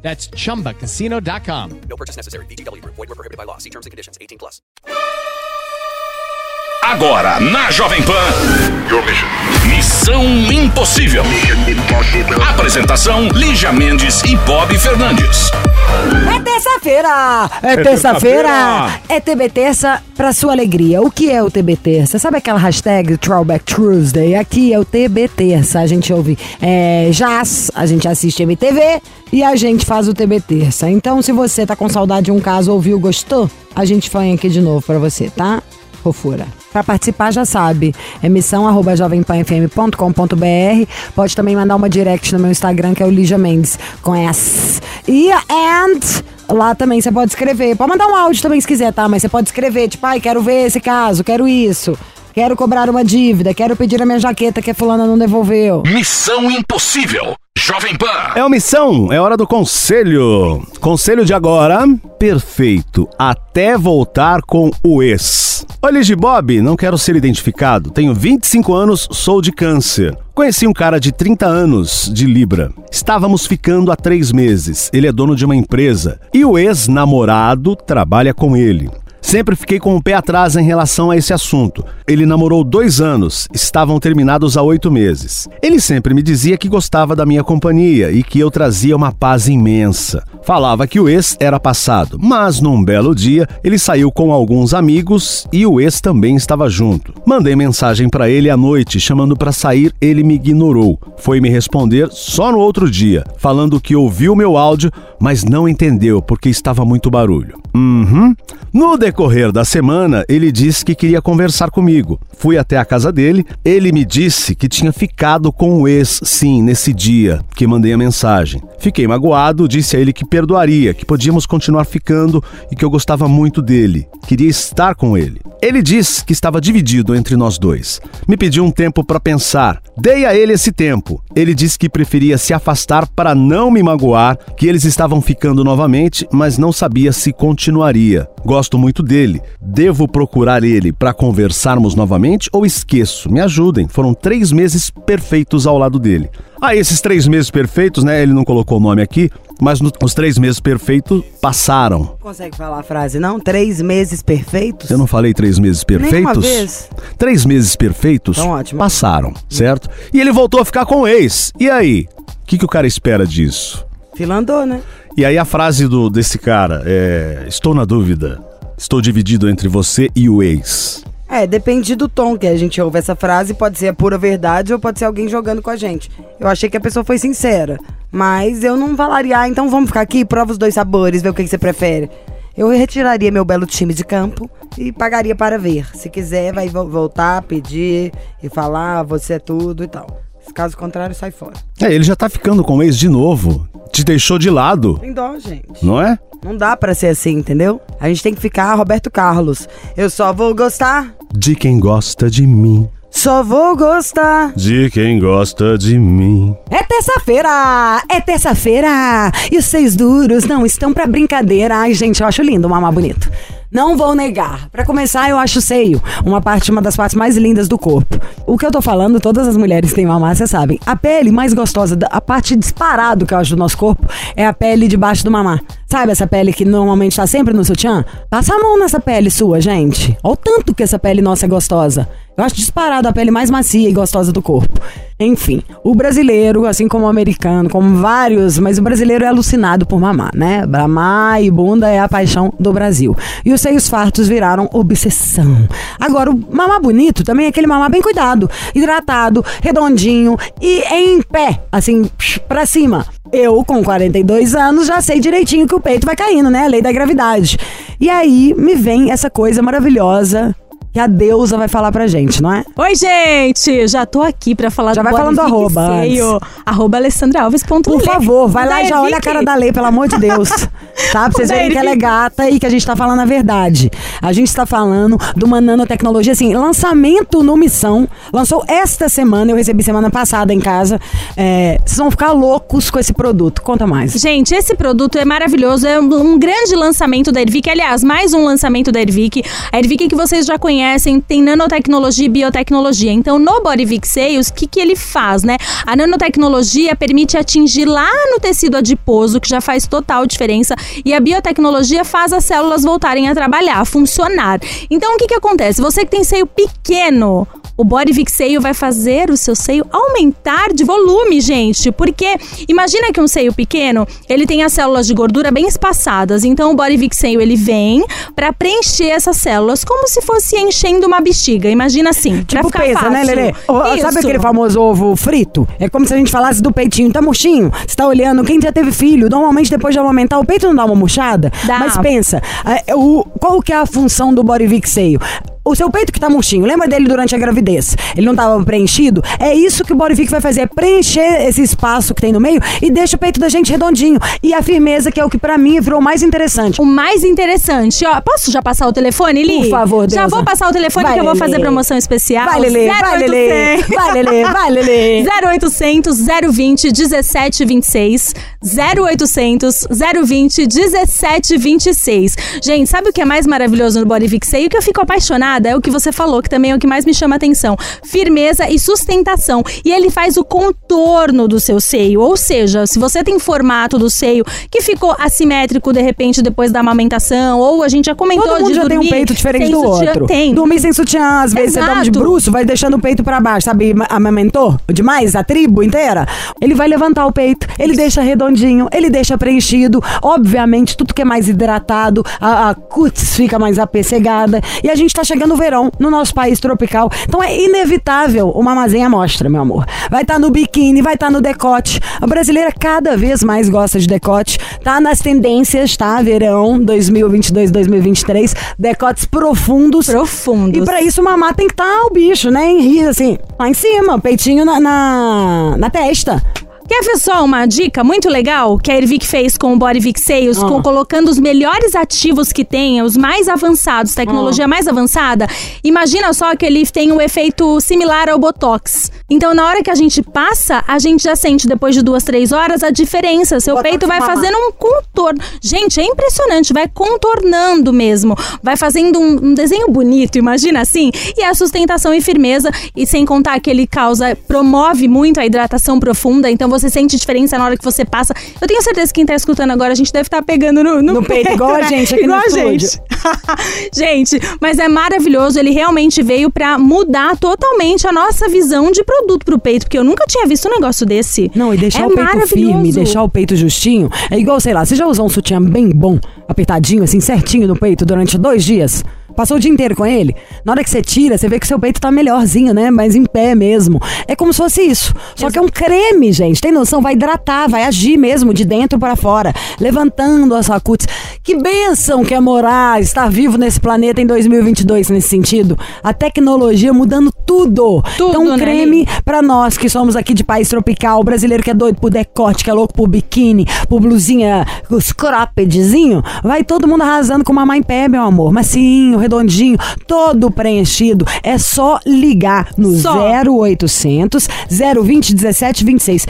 That's chumbacasino.com. No purchase necessary. VGW Group. Void were prohibited by law. See terms and conditions. 18 plus. Agora, na Jovem Pan. Missão Impossível. Apresentação: Lígia Mendes e Bob Fernandes. É terça-feira! É, terça-feira! É TB Terça pra sua alegria. O que é o TB Terça? Sabe aquela hashtag Throwback Tuesday? Aqui é o TB Terça. A gente ouve é, jazz, a gente assiste MTV e a gente faz o TB Terça. Então, se você tá com saudade de um caso, ouviu, gostou, a gente põe aqui de novo pra você, tá? Fofura. Para participar, já sabe, emissão arroba jovempanfm.com.br. Pode também mandar uma direct no meu Instagram, que é o Lígia Mendes, com S. E and lá também você pode escrever. Pode mandar um áudio também se quiser, tá? Mas você pode escrever, tipo, ai, quero ver esse caso, quero isso. Quero cobrar uma dívida, quero pedir a minha jaqueta que a fulana não devolveu. Missão Impossível. Jovem Pan. É uma missão, é hora do conselho. Conselho de agora, perfeito, até voltar com o ex. Olha, Bob, não quero ser identificado. Tenho 25 anos, sou de câncer. Conheci um cara de 30 anos, de Libra. Estávamos ficando há três meses. Ele é dono de uma empresa e o ex-namorado trabalha com ele. Sempre fiquei com o pé atrás em relação a esse assunto. Ele namorou dois anos, estavam terminados há oito meses. Ele sempre me dizia que gostava da minha companhia e que eu trazia uma paz imensa. Falava que o ex era passado, mas num belo dia ele saiu com alguns amigos e o ex também estava junto. Mandei mensagem para ele à noite, chamando para sair, ele me ignorou. Foi me responder só no outro dia, falando que ouviu meu áudio, mas não entendeu porque estava muito barulho. Uhum. No da semana, ele disse que queria conversar comigo. Fui até a casa dele, ele me disse que tinha ficado com o ex, sim, nesse dia que mandei a mensagem. Fiquei magoado, disse a ele que perdoaria, que podíamos continuar ficando e que eu gostava muito dele, queria estar com ele. Ele disse que estava dividido entre nós dois. Me pediu um tempo para pensar. Dei a ele esse tempo. Ele disse que preferia se afastar para não me magoar, que eles estavam ficando novamente, mas não sabia se continuaria. Gosto muito dele. Devo procurar ele para conversarmos novamente ou esqueço? Me ajudem. Foram três meses perfeitos ao lado dele. Ah, esses três meses perfeitos, né? Ele não colocou o nome aqui, mas no, os três meses perfeitos passaram. Consegue falar a frase, não? Três meses perfeitos? Eu não falei três meses perfeitos? Nenhuma vez. Três meses perfeitos Então, ótimo. passaram, certo? E ele voltou a ficar com o ex. E aí? O que, que o cara espera disso? Filandou, né? E aí a frase do, desse cara é: Estou na dúvida. Estou dividido entre você e o ex. É, depende do tom que a gente ouve essa frase, pode ser a pura verdade ou pode ser alguém jogando com a gente. Eu achei que a pessoa foi sincera, mas eu não falaria, ah, então vamos ficar aqui, prova os dois sabores, ver o que, que você prefere. Eu retiraria meu belo time de campo e pagaria para ver. Se quiser, vai vo- voltar, pedir e falar, "Ah, você é tudo e tal. Caso contrário, sai fora. É, ele já tá ficando com o ex de novo. Te deixou de lado, Tem dó, gente. não é? Não dá pra ser assim, entendeu? A gente tem que ficar Roberto Carlos. Eu só vou gostar, De quem gosta de mim. só vou gostar. De quem gosta de mim. É terça-feira! É terça-feira! E os seis duros não estão pra brincadeira. Ai, gente, eu acho lindo o mamar bonito. Não vou negar. Pra começar, eu acho o seio uma parte, uma das partes mais lindas do corpo. O que eu tô falando, todas as mulheres têm mamar, vocês sabem. A pele mais gostosa, a parte disparado que eu acho do nosso corpo é a pele debaixo do mamar. Sabe essa pele que normalmente tá sempre no sutiã? Passa a mão nessa pele sua, gente. Olha o tanto que essa pele nossa é gostosa. Eu acho disparado a pele mais macia e gostosa do corpo. Enfim, o brasileiro, assim como o americano, como vários, mas o brasileiro é alucinado por mamar, né? Mamar e bunda é a paixão do Brasil. E os seios fartos viraram obsessão. Agora, o mamar bonito também é aquele mamar bem cuidado, hidratado, redondinho e em pé, assim, psh, pra cima. Eu, com 42 anos, já sei direitinho que o peito vai caindo, né? A lei da gravidade. E aí me vem essa coisa maravilhosa que a deusa vai falar pra gente, não é? Oi, gente! Já tô aqui pra falar Já do vai Body falando arroba. Arroba Alessandra Alves. Por favor, vai lá e já olha a cara da lei, pelo amor de Deus. Tá? Pra vocês verem que ela é gata e que a gente tá falando a verdade. A gente tá falando de uma nanotecnologia, assim, lançamento no Missão. Lançou esta semana, eu recebi semana passada em casa. É, vocês vão ficar loucos com esse produto. Conta mais. Gente, esse produto é maravilhoso, é um, um grande lançamento da Ervic, aliás, mais um lançamento da Ervic. A Ervic que vocês já conhecem tem nanotecnologia e biotecnologia. Então, no Bodyvic Sales, o que, que ele faz, né? A nanotecnologia permite atingir lá no tecido adiposo, que já faz total diferença, e a biotecnologia faz as células voltarem a trabalhar, a funcionar. Então, o que, que acontece? Você que tem seio pequeno, o Body Vic Seio vai fazer o seu seio aumentar de volume, gente. Porque imagina que um seio pequeno, ele tem as células de gordura bem espaçadas. Então o Body Vic Seio ele vem pra preencher essas células como se fosse enchendo uma bexiga. Imagina assim, pra Tipo ficar pensa, fácil. né, Lelê? Isso. Sabe aquele famoso ovo frito? É como se a gente falasse do peitinho. Tá murchinho? Você tá olhando, quem já teve filho, normalmente depois de amamentar, o peito não dá uma murchada? Dá. Mas pensa, é, o, qual que é a função do Borivic seio? O seu peito que tá murchinho, lembra dele durante a gravidez? Ele não tava preenchido? É isso que o Borivic vai fazer, é preencher esse espaço que tem no meio e deixa o peito da gente redondinho. E a firmeza, que é o que pra mim virou mais interessante. O mais interessante, ó, posso já passar o telefone, Li? Por favor, Já Deusa. vou passar o telefone Vai, que eu vou fazer promoção especial. Vai, Lelê, vai, Lelê. 0800. Vai, Lelê, vai, Lelê. 0800 020 1726 0800 020 1726. Gente, sabe o que é mais maravilhoso no Bodyvic Seio? Que eu fico apaixonada, é o que você falou, que também é o que mais me chama atenção. Firmeza e sustentação. E ele faz o contorno do seu seio, ou seja, se você tem formato do seio que ficou assimétrico de repente depois da amamentação, ou a gente já comentou Todo mundo de já tem um peito diferente do sutiã. outro. Tem. Dormir sem sutiã, às vezes você dorme de Exato. bruxo, vai deixando o peito pra baixo, sabe? Ma- Amamentou demais a tribo inteira. Ele vai levantar o peito, ele deixa redondinho, ele deixa preenchido. Obviamente, tudo que é mais hidratado, a, a cutis fica mais apessegada. E a gente tá chegando no verão, no nosso país tropical. Então é inevitável uma mazenha mostra, meu amor. Vai estar no biquíni, vai estar no decote. A brasileira cada vez mais gosta de decote. Tá nas tendências, tá? Verão 2022, 2023. Decotes profundos. Profundos. E pra isso, mamar tem que estar o bicho, né? Em rir, assim, lá em cima, peitinho na, na, na testa. Quer ver só uma dica muito legal que a Ervic fez com o Body Vic Sales, Ah. com- colocando os melhores ativos que tem, os mais avançados, tecnologia Ah. mais avançada? Imagina só que ele tem um efeito similar ao Botox. Então, na hora que a gente passa, a gente já sente, depois de duas, três horas, a diferença. Seu Botox peito vai fazendo um contorno. Gente, é impressionante, vai contornando mesmo. Vai fazendo um, um desenho bonito, imagina assim? E a sustentação e firmeza, e sem contar que ele causa, promove muito a hidratação profunda, então você sente diferença na hora que você passa. Eu tenho certeza que quem tá escutando agora, a gente deve estar pegando no, No peito, igual a né? gente aqui no igual a estúdio. gente. gente, mas é maravilhoso, ele realmente veio pra mudar totalmente a nossa visão de produto pro peito, porque eu nunca tinha visto um negócio desse. Não, e deixar é o peito firme, deixar o peito justinho. É igual, sei lá, você já usou um sutiã bem bom, apertadinho, assim, certinho no peito durante dois dias? Passou o dia inteiro com ele? Na hora que você tira, você vê que seu peito tá melhorzinho, né? Mas em pé mesmo. É como se fosse isso. Só que é um creme, gente. Tem noção? Vai hidratar, vai agir mesmo de dentro para fora, levantando a sua cutis. Que bênção que é morar, estar vivo nesse planeta em 2022 nesse sentido. A tecnologia mudando tudo. Tudo, então, um né, creme pra nós que somos aqui de país tropical, brasileiro que é doido por decote, que é louco por biquíni, por blusinha, os croppedzinho, vai todo mundo arrasando com mamar em pé, meu amor. Macinho, redondinho, todo preenchido. É só ligar no Só. 0800 020 17 26.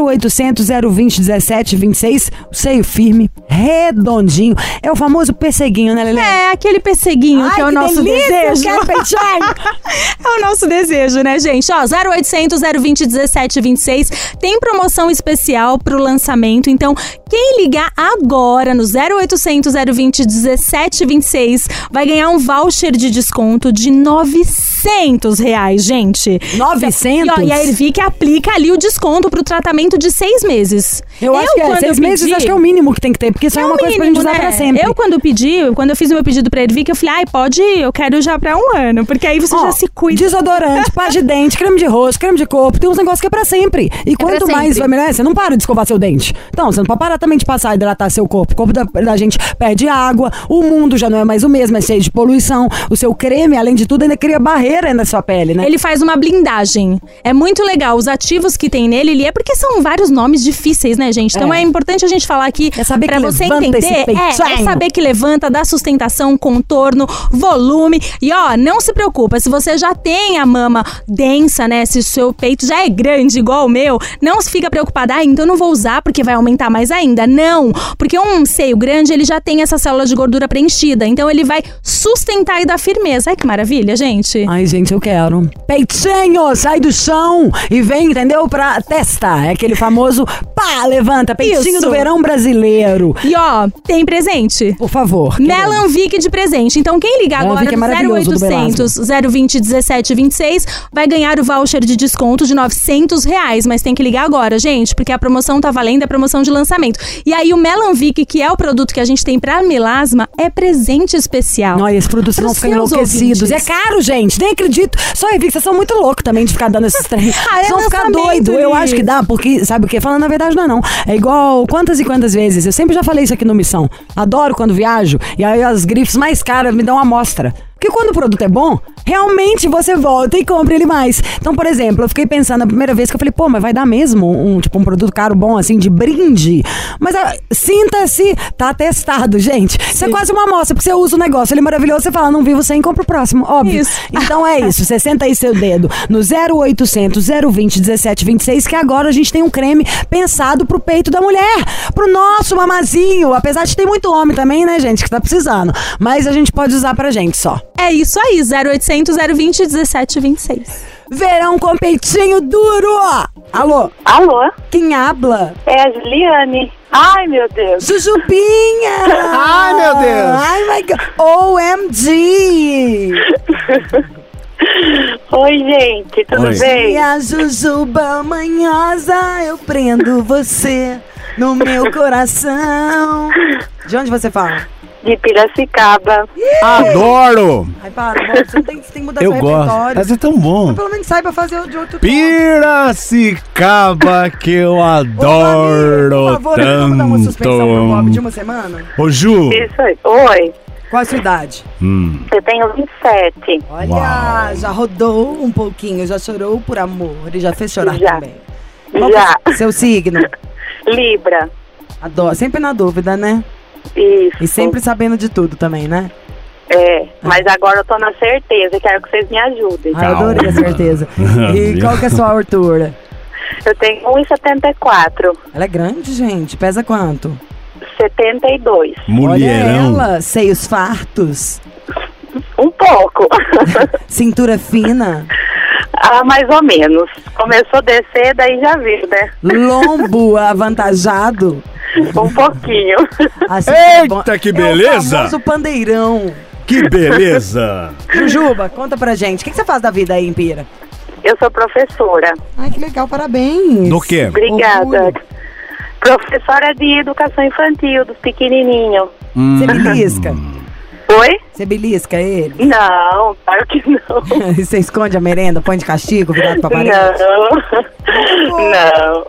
0800 020 17 26. O seio firme, redondinho. É o famoso pesseguinho, né, Lelê? É, aquele pesseguinho Ai, que é o que nosso delícia, desejo. é o nosso desejo, né, gente? Ó, 0800 020 17 26 tem promoção especial pro lançamento. Então, quem ligar agora no 0800 020 17 26 vai ganhar um voucher de desconto de 900 reais, gente. 900? E, ó, e a Ervic aplica ali o desconto pro tratamento de seis meses. Eu acho que é, seis eu meses pedi- acho que é o mínimo que tem que ter, porque isso é, é uma o coisa pra gente mínimo, usar né? pra sempre. Eu, quando pedi, quando eu fiz o meu pedido pra Ervic, eu falei, ai, pode ir, eu quero já pra um ano, porque aí você Ó, já se cuida. Desodorante, pasta de dente, creme de rosto, creme de corpo, tem uns negócios que é pra sempre. E quanto pra mais sempre. vai melhor, você não para de escovar seu dente. Então, você não pode parar exatamente passar a hidratar seu corpo. O corpo da, da gente perde água, o mundo já não é mais o mesmo, é cheio de poluição. O seu creme, além de tudo, ainda cria barreira na sua pele, né? Ele faz uma blindagem. É muito legal. Os ativos que tem nele, ele é porque são vários nomes difíceis, né, gente? Então é, É. importante a gente falar aqui É saber pra que você entender. É, é saber que levanta, dá sustentação, contorno, volume. E ó, não se preocupa, se você já tem a mama densa, né? Se o seu peito já é grande igual o meu, não se fica preocupada, ah, então não vou usar porque vai aumentar mais ainda. Não, porque um seio grande, ele já tem essa célula de gordura preenchida, então ele vai sustentar e dar firmeza. Ai, que maravilha, gente. Ai, gente, eu quero. Peitinho, sai do chão e vem, entendeu? Pra testa. É aquele famoso pá, levanta. Peitinho Isso. do verão brasileiro. E ó, tem presente. Por favor. Melan Vic de presente. Então, quem ligar Melan agora é no maravilhoso, do 0800 020 17 26 vai ganhar o voucher de desconto de 900 reais. Mas tem que ligar agora, gente, porque a promoção tá valendo, é promoção de lançamento. E aí, o Melan Vic, que é o produto que a gente tem pra melasma, é presente especial. Olha, esses produtos ficam seus enlouquecidos. ouvintes. É caro, gente. Nem acredito. Só que vocês são muito loucos também de ficar dando esses trem. Ah, é Vocês vão ficar doido. Eu acho que dá, porque, sabe o quê? Falando a verdade, não é não. É igual quantas e quantas vezes. Eu sempre já falei isso aqui no Missão. Adoro quando viajo. E aí as grifes mais caras me dão uma amostra. Porque quando o produto é bom, realmente você volta e compra ele mais. Então, por exemplo, eu fiquei pensando a primeira vez que eu falei, pô, mas vai dar mesmo um, tipo, um produto caro bom, assim, de brinde? Mas ah, sinta-se, tá testado, gente. Isso é quase uma amostra, porque você usa o negócio, ele é maravilhoso, você fala, não vivo sem, compra o próximo, óbvio. Isso. Então é isso, você senta aí seu dedo no 0800 020 1726, que agora a gente tem um creme pensado pro peito da mulher, pro nosso mamazinho. Apesar de ter muito homem também, né, gente, que tá precisando. Mas a gente pode usar pra gente só. É isso aí, 0800 020 17 26. Verão com peitinho duro! Alô, Alô, quem habla? é a Juliane. Ai, meu Deus. Jujubinha! Ai, meu Deus. Ai, my God! OMG! Oi, gente, tudo Oi. bem? E a Jujuba manhosa, eu prendo você no meu coração. De onde você fala? De Piracicaba. Adoro! Ai, para, você tem, você tem que mudar Eu seu gosto. repertório. Mas é tão bom. Pelo menos saiba fazer o de outro tom. Piracicaba que eu Ô, adoro Por favor, vamos dar uma suspensão pro Bob de tanto. uma semana? Ô, Ju. Isso aí. Oi, Qual a sua idade? Hum, eu tenho 27. Olha, Uau. já rodou um pouquinho, já chorou por amor e já fez chorar Já. também. Qual Já. que é o seu signo? Libra. Adoro, sempre na dúvida, né? Isso. E sempre sabendo de tudo também, né? É, mas agora eu tô na certeza. Quero que vocês me ajudem. Ah, eu adorei a certeza. E qual que é a sua altura? Eu tenho 1,74. Ela é grande, gente. Pesa quanto? 72. mulherão. Olha ela, seios fartos, Um pouco. cintura fina, ah, mais ou menos. Começou a descer, daí já viu, né? lombo avantajado. Um pouquinho. Assim é. Eita, que É o beleza! famoso pandeirão. Que beleza! Jujuba, conta pra gente. O que, que você faz da vida aí em Pira? Eu sou professora. Ai, que legal, parabéns. Do quê? Obrigada. Orgulho. Professora de educação infantil, dos pequenininhos. Você belisca? Oi? Você belisca ele? Não, claro que não. Você esconde a merenda, põe de castigo, virado pra parede? Não. Não.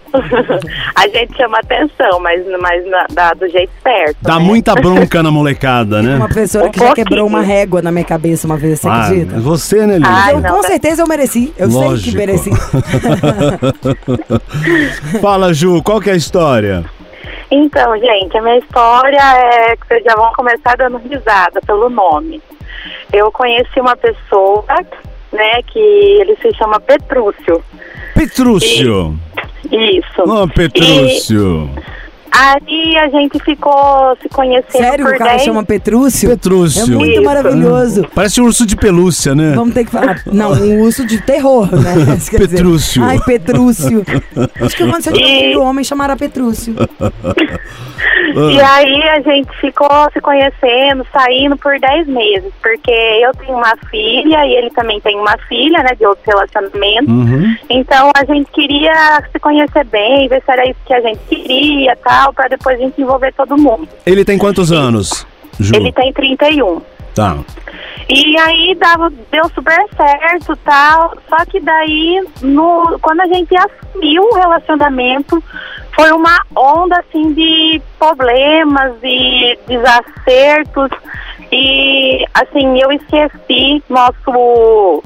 A gente chama atenção, mas, mas na- dá do jeito certo. Dá né? muita bronca na molecada, né? Uma professora Um que já pouquinho. quebrou uma régua na minha cabeça uma vez, você Ah, acredita? você, né? Ai, eu, não, com tá- certeza eu mereci. Eu sei Lógico. que mereci. Fala, Ju, qual que é a história? Então, gente, a minha história é que vocês já vão começar dando risada pelo nome. Eu conheci uma pessoa, né, que ele se chama Petrúcio. Petrúcio. Isso. Ô, Petrúcio. Aí a gente ficou se conhecendo Sério, por o cara 10 chama Petrúcio? Petrúcio. É muito Isso. maravilhoso. Parece um urso de pelúcia, né? Vamos ter que falar. Não, um urso de terror, né? Petrúcio. Ai, Petrúcio. Acho que quando você tiver um E- filho homem, chamará Petrúcio. E aí a gente ficou se conhecendo, saindo por 10 meses, porque eu tenho uma filha e ele também tem uma filha, né, de outro relacionamento. Uhum. Então a gente queria se conhecer bem, ver se era isso que a gente queria, tal, para depois a gente envolver todo mundo. Ele tem quantos anos, Ju? Ele tem 31. Tá. E aí dava, deu super certo tal. Só que daí, no, quando a gente assumiu o relacionamento, foi uma onda assim de problemas e desacertos e assim eu esqueci nosso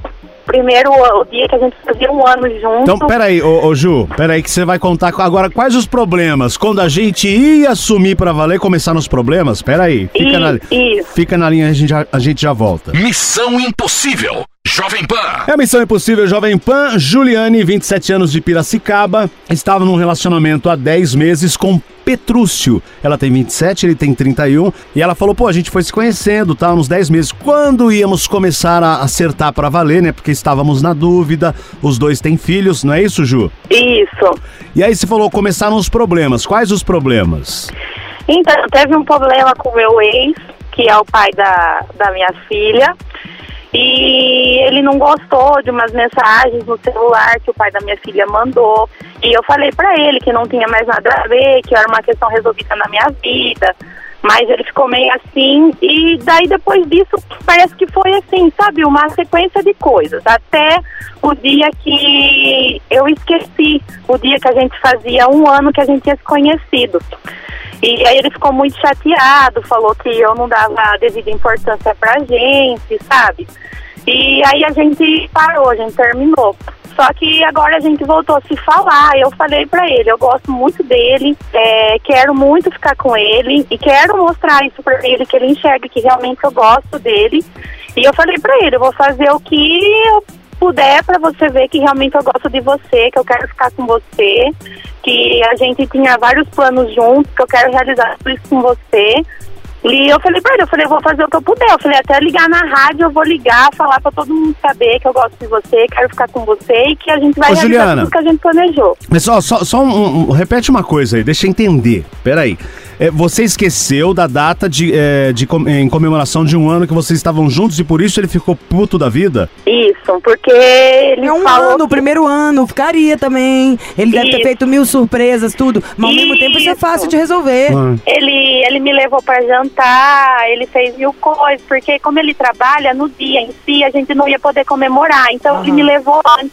primeiro o dia que a gente fazia um ano junto. Então, peraí, ô, ô Ju, peraí que você vai contar agora quais os problemas. Quando a gente ia assumir pra valer, começar nos problemas, peraí. Fica, E- na, isso. fica na linha, a gente, já, a gente já volta. Missão Impossível. Jovem Pan. É a Missão Impossível Jovem Pan. Juliane, 27 anos de Piracicaba, estava num relacionamento há 10 meses com Petrúcio. Ela tem 27, ele tem 31. E ela falou: pô, a gente foi se conhecendo, tá? Uns 10 meses. Quando íamos começar a acertar pra valer, né? Porque estávamos na dúvida. Os dois têm filhos, não é isso, Ju? Isso. E aí você falou: começaram os problemas. Quais os problemas? Então, teve um problema com o meu ex, que é o pai da, da minha filha. E ele não gostou de umas mensagens no celular que o pai da minha filha mandou. E eu falei pra ele que não tinha mais nada a ver, que era uma questão resolvida na minha vida. Mas ele ficou meio assim. E daí depois disso, parece que foi assim, sabe? Uma sequência de coisas. Até o dia que eu esqueci. O dia que a gente fazia um ano que a gente tinha se conhecido. E aí ele ficou muito chateado, falou que eu não dava a devida importância pra gente, sabe? E aí a gente parou, a gente terminou. Só que agora a gente voltou a se falar. Eu falei pra ele, eu gosto muito dele, é, quero muito ficar com ele e quero mostrar isso pra ele, que ele enxergue que realmente eu gosto dele. E eu falei pra ele, eu vou fazer o que eu puder pra você ver que realmente eu gosto de você, que eu quero ficar com você, que a gente tinha vários planos juntos, que eu quero realizar tudo isso com você. E eu falei pra ele, eu falei, eu vou fazer o que eu puder. Eu falei, até ligar na rádio, eu vou ligar, falar pra todo mundo saber que eu gosto de você, quero ficar com você e que a gente vai Ô, Juliana. tudo que a gente planejou. Mas só, só, só um, um- repete uma coisa aí, deixa eu entender. Peraí. É, você esqueceu da data de, é, de com- em comemoração de um ano que vocês estavam juntos e por isso ele ficou puto da vida? Isso, porque ele É um falou ano, o primeiro ano, ficaria também. Ele deve ter Isso. feito mil surpresas, tudo. Mas ao mesmo tempo isso é Isso. fácil de resolver. Ah. Ele, ele me levou para jantar, ele fez mil coisas, porque como ele trabalha no dia em si, a gente não ia poder comemorar. Então ele me levou antes.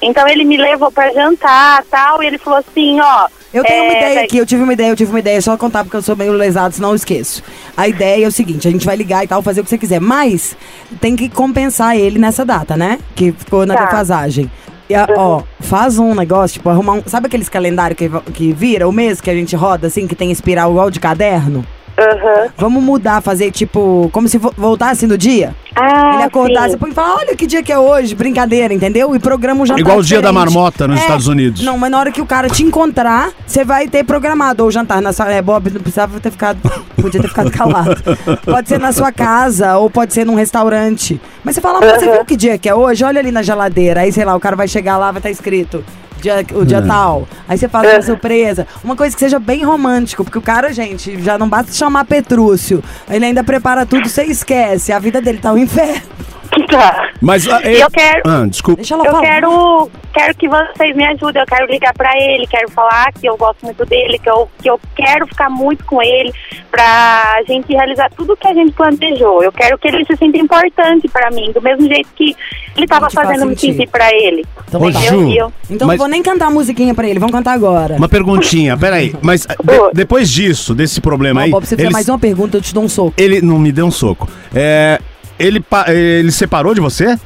Então ele me levou para jantar tal, e ele falou assim, ó. Eu tenho uma é, ideia vai- aqui, eu tive uma ideia, eu tive uma ideia, só contar porque eu sou meio lesado, senão eu esqueço. A ideia é o seguinte, a gente vai ligar e tal, fazer o que você quiser, mas tem que compensar ele nessa data, né? Que ficou na Tá. defasagem. E, ó, faz um negócio, tipo, arrumar um. Sabe aqueles calendários que, que vira o mês que a gente roda, assim, que tem espiral igual de caderno? Aham. Vamos mudar, fazer tipo, como se vo- voltasse no dia? Ah, Ele acordasse sim. e põe e fala, olha que dia que é hoje, brincadeira, entendeu? E programa um jantar Igual o dia da marmota nos É, Estados Unidos. Não, mas na hora que o cara te encontrar, você vai ter programado ou jantar na sua... É, Bob não precisava ter ficado... Podia ter ficado calado. Pode ser na sua casa ou pode ser num restaurante. Mas você fala, "Pô, você viu que dia que é hoje? Olha ali na geladeira. Aí, sei lá, o cara vai chegar lá, vai estar escrito... Dia, o dia tal. Aí você faz uma surpresa. Uma coisa que seja bem romântico, porque o cara, gente, já não basta chamar Petrúcio. Ele ainda prepara tudo, você esquece. A vida dele tá um inferno. Tá. Mas ah, E eu quero- Ah, desculpa. Deixa ela Eu falar. quero, quero que vocês me ajudem, eu quero ligar pra ele, quero falar que eu gosto muito dele, que eu, que eu quero ficar muito com ele pra gente realizar tudo que a gente planejou. Eu quero que ele se sinta importante pra mim, do mesmo jeito que ele tava fazendo me sentir. pra ele. Então Ô. Ju, eu- Então mas- não vou nem cantar a musiquinha pra ele, vamos cantar agora. Uma perguntinha, peraí. Mas ah, de- Oi. depois disso, desse problema Ó, aí. Bob, se você fizer ele, mais uma pergunta, eu te dou um soco. ele não me deu um soco. É, ele, ele separou de você?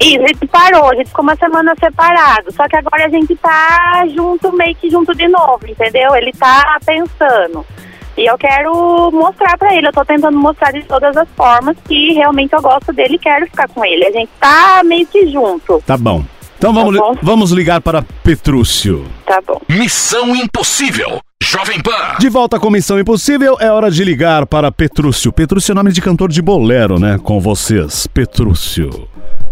E a gente parou, a gente ficou uma semana separado. Só que agora a gente tá junto, meio que junto de novo, entendeu? Ele tá pensando. E eu quero mostrar pra ele, eu tô tentando mostrar de todas as formas que realmente eu gosto dele e quero ficar com ele. A gente tá meio que junto, Tá bom. Então vamos, Tá bom. li- vamos ligar para Petrúcio. tá bom. Missão Impossível. Jovem Pan. De volta com Missão Impossível, é hora de ligar para Petrúcio. Petrúcio é nome de cantor de bolero, né? Com vocês, Petrúcio.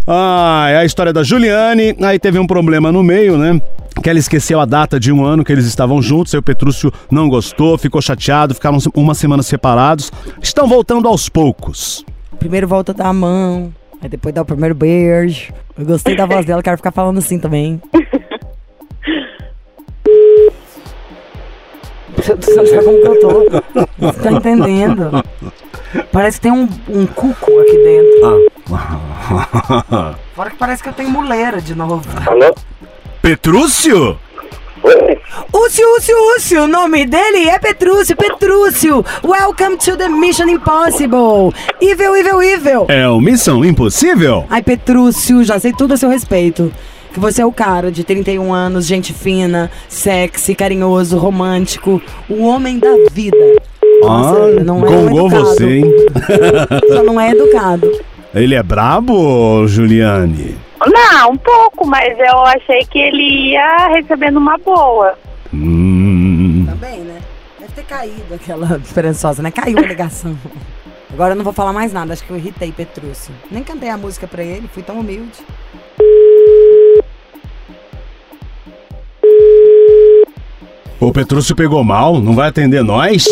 Ah, é a história da Juliane. Aí teve um problema no meio, né? Que ela esqueceu a data de um ano que eles estavam juntos. Aí o Petrúcio não gostou, ficou chateado, ficaram uma semana separados. Estão voltando aos poucos. Primeiro volta a dar a mão, aí depois dá o primeiro beijo. Eu gostei da voz dela, quero ficar falando assim também. Você você sabe como que eu tô? Você tá entendendo? Parece que tem um, um cuco aqui dentro. Fora que parece que eu tenho muleira de novo. Petrúcio? Oi. Úcio, Úcio, Úcio, o nome dele é Petrúcio, Petrúcio. Welcome to the Mission Impossible. Evil, evil, evil. É o Missão Impossível? Ai, Petrúcio, já sei tudo a seu respeito. Que você é o cara de 31 anos, gente fina, sexy, carinhoso, romântico, o homem da vida. Nossa, ah, não é gongou educado. você, hein? Só não é educado. Ele é brabo, Juliane? Não, um pouco, mas eu achei que ele ia receber numa boa. Hum, Também, né? Deve ter caído aquela esperançosa, né? Caiu a ligação. Agora eu não vou falar mais nada, acho que eu irritei Petrúcio. Nem cantei a música pra ele, fui tão humilde. O Petrúcio pegou mal, não vai atender nós?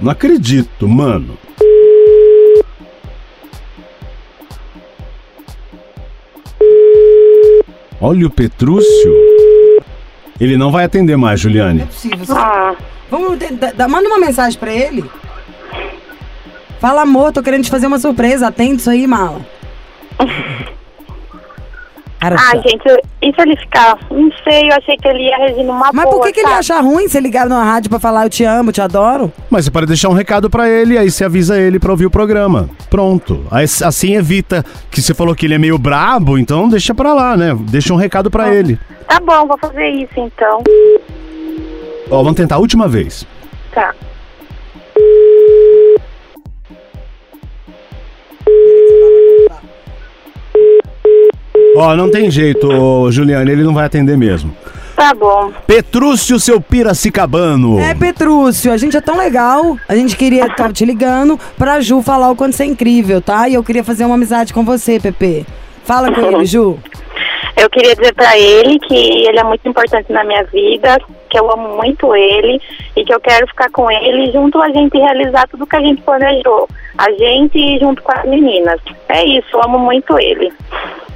Não acredito, mano. Olha o Petrúcio. Ele não vai atender mais, Não é Juliane. possível. Ah, Vamos, manda uma mensagem pra ele. Fala, amor, tô querendo te fazer uma surpresa. Atende isso aí, mala. Ah, gente, e se ele ficar? Não sei, eu achei que ele ia regir numa Mas boa. por que, que ele acha ruim você ligar na rádio pra falar eu te amo, te adoro? Mas você pode deixar um recado pra ele, aí você avisa ele pra ouvir o programa. Pronto. Aí, Assim evita que você falou que ele é meio brabo, então deixa pra lá, né? Deixa um recado pra ele. Tá bom, vou fazer isso então. Ó, vamos tentar a última vez. Tá. Ó, não tem jeito, Juliane, ele não vai atender mesmo. Tá bom. Petrúcio, seu piracicabano. É, Petrúcio, a gente é tão legal. A gente queria estar te ligando pra Ju falar o quanto você é incrível, tá? E eu queria fazer uma amizade com você, Pepe. Fala com ele, Ju. Eu queria dizer pra ele que ele é muito importante na minha vida, que eu amo muito ele e que eu quero ficar com ele junto a gente realizar tudo que a gente planejou. A gente junto com as meninas. É isso, eu amo muito ele.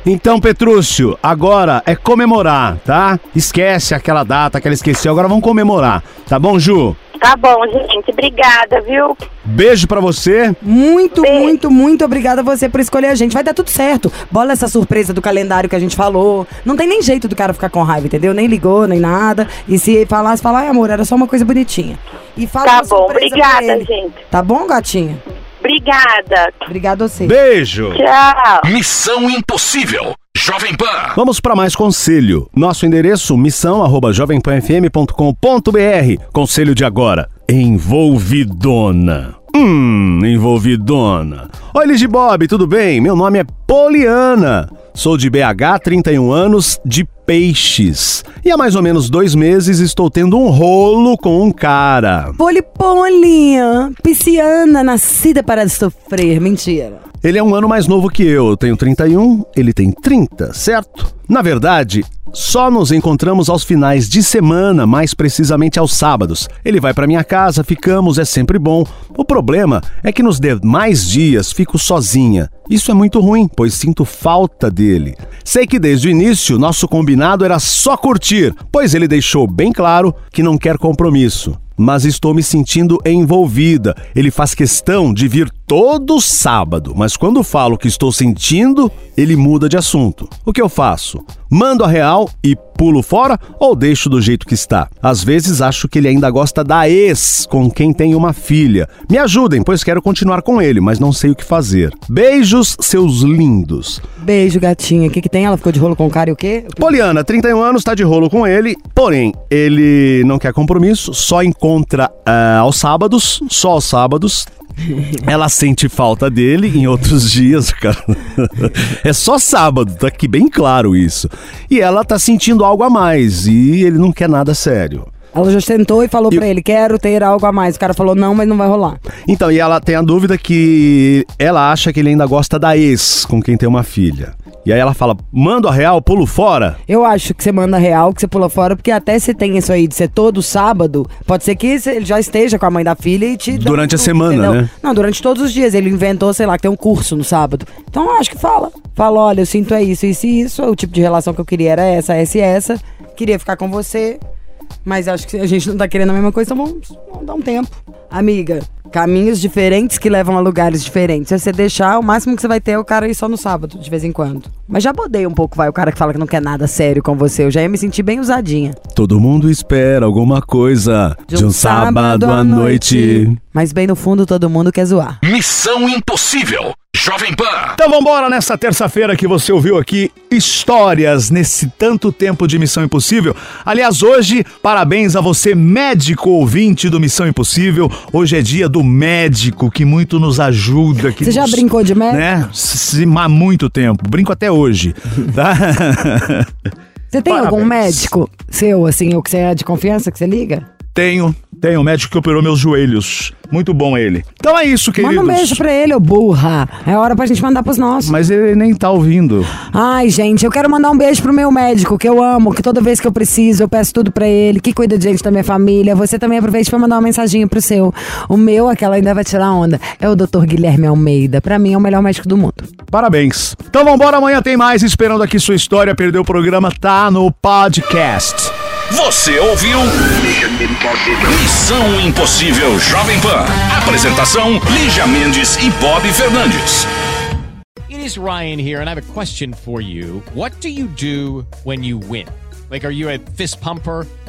Então, Petrúcio, agora é comemorar, tá? Esquece aquela data que ela esqueceu, agora vamos comemorar. Tá bom, Ju? Tá bom, gente. Obrigada, viu? Beijo pra você. Muito, Beijo. muito, muito obrigada a você por escolher a gente. Vai dar tudo certo. Bola essa surpresa do calendário que a gente falou. Não tem nem jeito do cara ficar com raiva, entendeu? Nem ligou, nem nada. E se falasse, falar, ai amor, era só uma coisa bonitinha. E fala Tá bom, obrigada, gente. Tá bom, gatinha? Obrigada. Obrigada a você. Beijo. Tchau. Missão Impossível. Jovem Pan. Vamos para mais conselho. Nosso endereço missão@jovempanfm.com.br. Conselho de agora. Envolvidona. Hum, envolvidona. Oi, de Bob, tudo bem? Meu nome é Poliana. Sou de BH, 31 anos, de peixes. E há mais ou menos dois meses estou tendo um rolo com um cara. Polipolinha, pisciana, nascida para sofrer. Mentira. Ele é um ano mais novo que eu. Eu tenho 31, ele tem 30, certo? Na verdade, só nos encontramos aos finais de semana, mais precisamente aos sábados. Ele vai para minha casa, ficamos, é sempre bom. O problema é que nos demais dias fico sozinha. Isso é muito ruim, pois sinto falta dele. Sei que desde o início nosso combinado era só curtir, pois ele deixou bem claro que não quer compromisso mas estou me sentindo envolvida. Ele faz questão de vir todo sábado, mas quando falo que estou sentindo, ele muda de assunto. O que eu faço? Mando a real e pulo fora ou deixo do jeito que está? Às vezes acho que ele ainda gosta da ex, com quem tem uma filha. Me ajudem, pois quero continuar com ele, mas não sei o que fazer. Beijos, seus lindos. Beijo, gatinha. O que, que tem? Ela ficou de rolo com o cara e o quê? Poliana, 31 anos, tá de rolo com ele, porém, ele não quer compromisso, só encontra ah, aos sábados, só aos sábados. Ela sente falta dele em outros dias, cara. É só sábado, tá aqui bem claro isso. E ela tá sentindo algo a mais e ele não quer nada sério. Ela já sentou e falou E- pra ele, quero ter algo a mais. O cara falou, não, mas não vai rolar. Então, e ela tem a dúvida que ela acha que ele ainda gosta da ex com quem tem uma filha. E aí ela fala: manda a real, pulo fora. Eu acho que você manda real, que você pula fora, porque até se tem isso aí de ser todo sábado, pode ser que ele já esteja com a mãe da filha e te. Durante a tudo, semana, entendeu? né? Não, durante todos os dias. Ele inventou, sei lá, que tem um curso no sábado. Então eu acho que fala. Fala, olha, eu sinto é isso, isso e isso. O tipo de relação que eu queria era essa, essa e essa. Queria ficar com você. Mas acho que a gente não tá querendo a mesma coisa, então vamos, vamos dar um tempo. Amiga, caminhos diferentes que levam a lugares diferentes. Se você deixar, o máximo que você vai ter é o cara ir só no sábado, de vez em quando. Mas já bodei um pouco, vai, o cara que fala que não quer nada sério com você. Eu já ia me sentir bem usadinha. Todo mundo espera alguma coisa de um, sábado à noite. Mas bem no fundo, todo mundo quer zoar. Missão Impossível. Jovem Pan. Então vambora nessa terça-feira que você ouviu aqui histórias nesse tanto tempo de Missão Impossível. Aliás, hoje, parabéns a você, médico ouvinte do Missão Impossível. Hoje é dia do médico que muito nos ajuda. Que Você já nos- brincou de médico? Né? Há muito tempo. Brinco até hoje. Tá? Você tem algum Parabéns. médico seu, assim, ou que você é de confiança, que você liga? tenho, tenho um médico que operou meus joelhos. Muito bom ele. Então é isso, queridos. Manda um beijo pra ele, ô burra. É hora pra gente mandar pros nossos. Mas ele nem tá ouvindo. Ai, gente, eu quero mandar um beijo pro meu médico, que eu amo, que toda vez que eu preciso, eu peço tudo pra ele, que cuida de gente da minha família. Você também aproveite pra mandar uma mensaginha pro seu. O meu, aquela ainda vai tirar onda, é o Dr. Guilherme Almeida. Pra mim, é o melhor médico do mundo. Parabéns. Então vambora, amanhã tem mais. Esperando aqui sua história. Perdeu o programa, tá no podcast. Você ouviu? Missão Impossível Jovem Pan. Apresentação: Lígia Mendes e Bob Fernandes. It is Ryan here, and I have a question for you. What do you do when you win? Like, are you a fist pumper?